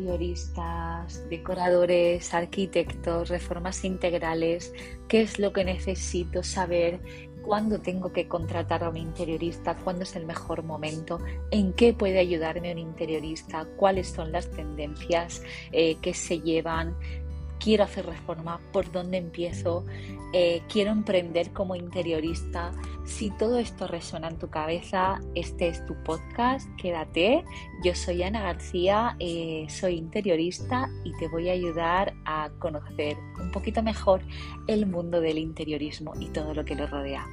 interioristas, decoradores, arquitectos, reformas integrales, qué es lo que necesito saber, cuándo tengo que contratar a un interiorista, cuándo es el mejor momento, en qué puede ayudarme un interiorista, cuáles son las tendencias eh, que se llevan, quiero hacer reforma, por dónde empiezo, eh, quiero emprender como interiorista. Si todo esto resuena en tu cabeza, este es tu podcast, quédate. Yo soy Ana García, eh, soy interiorista y te voy a ayudar a conocer un poquito mejor el mundo del interiorismo y todo lo que lo rodea.